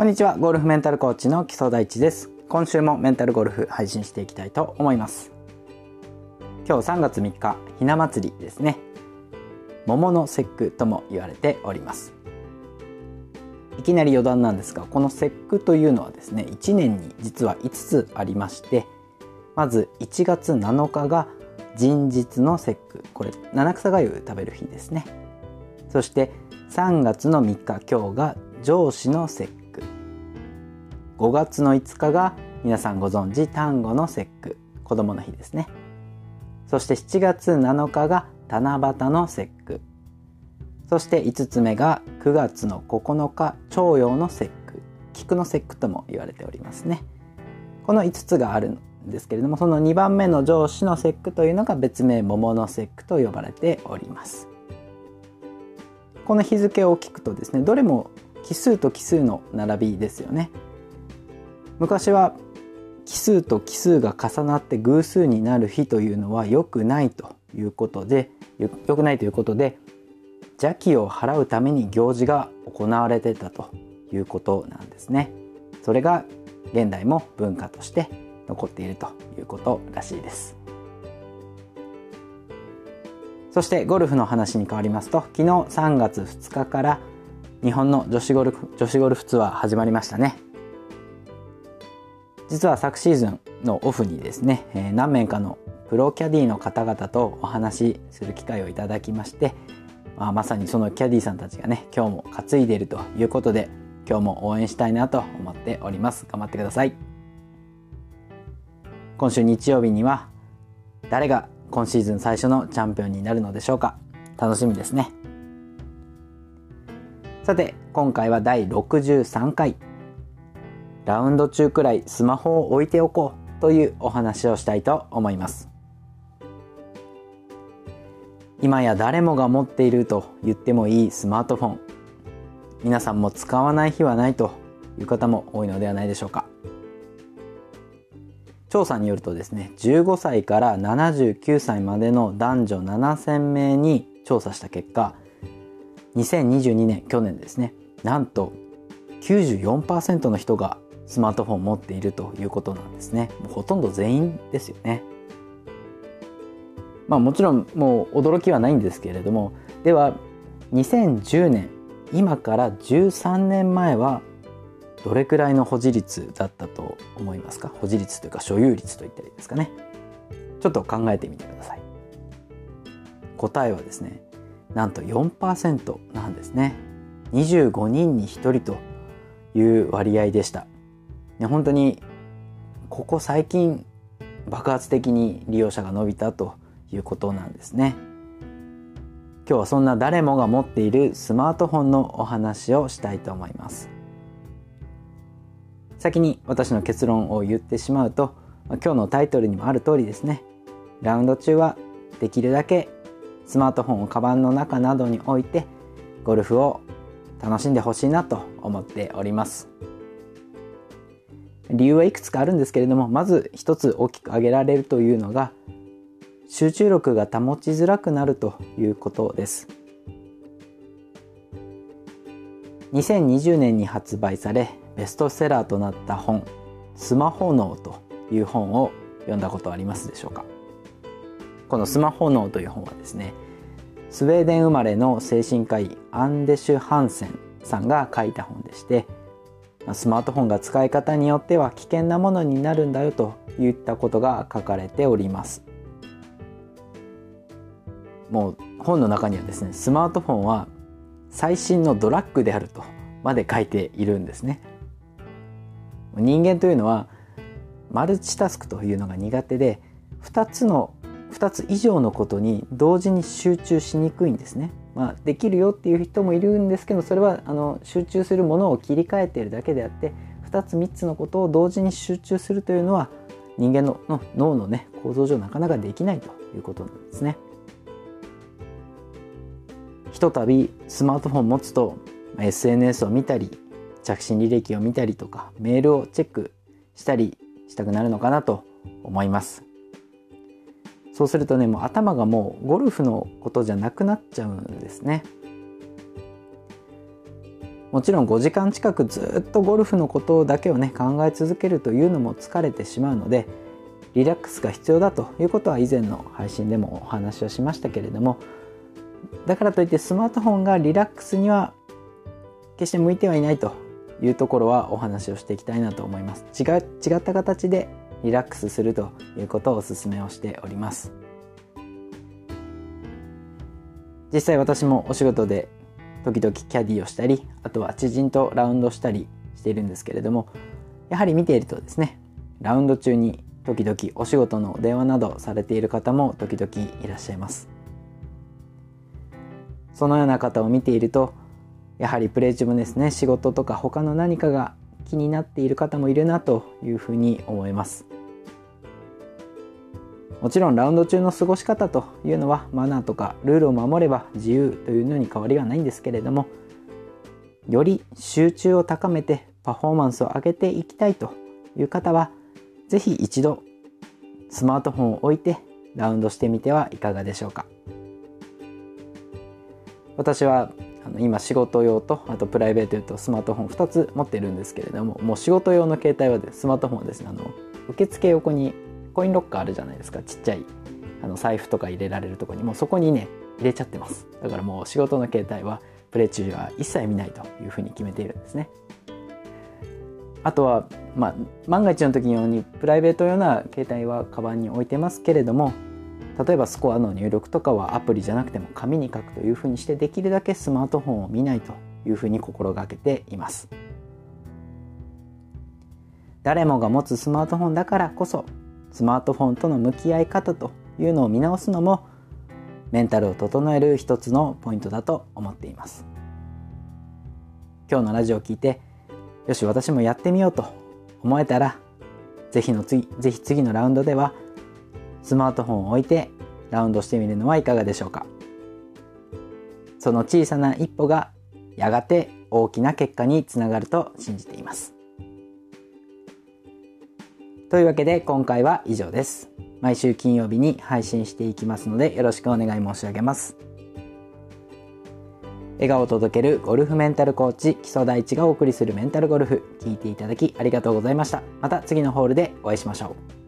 こんにちは。ゴルフメンタルコーチの木曽大地です。今週もメンタルゴルフ配信していきたいと思います。今日3月3日ひな祭りですね。桃の節句とも言われております。いきなり余談なんですがこの節句というのはですね1年に実は5つありましてまず1月7日が人日の節句。これ七草がゆ食べる日ですね。そして3月の3日今日が上司の節句。5月の5日が皆さんご存知端午の節句子供の日ですね。そして7月7日が七夕の節句。そして5つ目が9月の9日徴用の節句。菊の節句とも言われておりますね。この5つがあるんですけれどもその2番目の上司の節句というのが別名桃の節句と呼ばれております。この日付を聞くとですねどれも奇数と奇数の並びですよね。昔は奇数と奇数が重なって偶数になる日というのは良くないということで良くないということで邪気を払うために行事が行われてたということなんですね。それが現代も文化として残っているということらしいです。そしてゴルフの話に変わりますと昨日3月2日から日本の女子ゴルフ女子ゴルフツアー始まりましたね。実は昨シーズンのオフにですね、え何名かのプロキャディの方々とお話しする機会をいただきまして、まあ、まさにそのキャディさんたちがね今日も担いでいるということで今日も応援したいなと思っております。頑張ってください。今週日曜日には誰が今シーズン最初のチャンピオンになるのでしょうか。楽しみですね。さて今回は第63回。ラウンド中くらいスマホを置いておこうというお話をしたいと思います。今や誰もが持っていると言ってもいいスマートフォン。皆さんも使わない日はないという方も多いのではないでしょうか。調査によるとですね15歳から79歳までの男女7000名に調査した結果2022年去年ですねなんと94%の人がスマートフォンを持っているということなんですね。もうほとんど全員ですよね。まあもちろんもう驚きはないんですけれどもでは2010年今から13年前はどれくらいの保持率だったと思いますか？保持率というか所有率と言ったらいいですかね。ちょっと考えてみてください。答えはですねなんと4%なんですね。25人に1人という割合でした。本当にここ最近爆発的に利用者が伸びたということなんですね。今日はそんな誰もが持っているスマートフォンのお話をしたいと思います。先に私の結論を言ってしまうと今日のタイトルにもある通りですね。ラウンド中はできるだけスマートフォンをカバンの中などに置いてゴルフを楽しんでほしいなと思っております。理由はいくつかあるんですけれどもまず一つ大きく挙げられるというのが集中力が保ちづらくなるということです。2020年に発売されベストセラーとなった本「スマホ脳」という本を読んだことありますでしょうか。この「スマホ脳」という本はですねスウェーデン生まれの精神科医アンデシュ・ハンセンさんが書いた本でしてスマートフォンが使い方によっては危険なものになるんだよといったことが書かれておりますもう本の中にはですねスマートフォンは最新のドラッグであるとまで書いているんですね人間というのはマルチタスクというのが苦手で2つの2つ以上のことに同時に集中しにくいんですね。まあ、できるよっていう人もいるんですけどそれはあの集中するものを切り替えているだけであって2つ3つのことを同時に集中するというのは人間の脳のね構造上なかなかできないということなんですね。ひとたびスマートフォン持つと SNS を見たり着信履歴を見たりとかメールをチェックしたりしたくなるのかなと思いますそうするとねもう頭がもうゴルフのことじゃなくなっちゃうんですね。もちろん5時間近くずっとゴルフのことだけをね考え続けるというのも疲れてしまうのでリラックスが必要だということは以前の配信でもお話をしましたけれどもだからといってスマートフォンがリラックスには決して向いてはいないというところはお話をしていきたいなと思います。違違った形でリラックスするということをお勧めをしております。実際私もお仕事で時々キャディをしたりあとは知人とラウンドしたりしているんですけれどもやはり見ているとですねラウンド中に時々お仕事の電話などされている方も時々いらっしゃいます。そのような方を見ているとやはりプレイ中もですね仕事とか他の何かが気になっている方もいるなというふうに思います。もちろんラウンド中の過ごし方というのはマナーとかルールを守れば自由というのに変わりはないんですけれどもより集中を高めてパフォーマンスを上げていきたいという方は是非一度スマートフォンを置いてラウンドしてみてはいかがでしょうか。私はあの今仕事用とあとプライベート用とスマートフォン2つ持ってるんですけれどももう仕事用の携帯はスマートフォンはですねあの受付横にコインロッカーあるじゃないですか。ちっちゃいあの財布とか入れられるとこに。もうそこにね入れちゃってます。だからもう仕事の携帯はプレイ中は一切見ないというふうに決めているんですね。あとは、まあ、万が一の時用にプライベート用な携帯はカバンに置いてますけれども例えばスコアの入力とかはアプリじゃなくても紙に書くというふうにしてできるだけスマートフォンを見ないというふうに心がけています。誰もが持つスマートフォンだからこそスマートフォンとの向き合い方というのを見直すのもメンタルを整える一つのポイントだと思っています。今日のラジオを聞いてよし私もやってみようと思えたらぜひの次ぜひ次のラウンドではスマートフォンを置いてラウンドしてみるのはいかがでしょうか。その小さな一歩がやがて大きな結果につながると信じています。というわけで今回は以上です。毎週金曜日に配信していきますのでよろしくお願い申し上げます。笑顔を届けるゴルフメンタルコーチ木曽大地がお送りするメンタルゴルフ聞いていただきありがとうございました。また次のホールでお会いしましょう。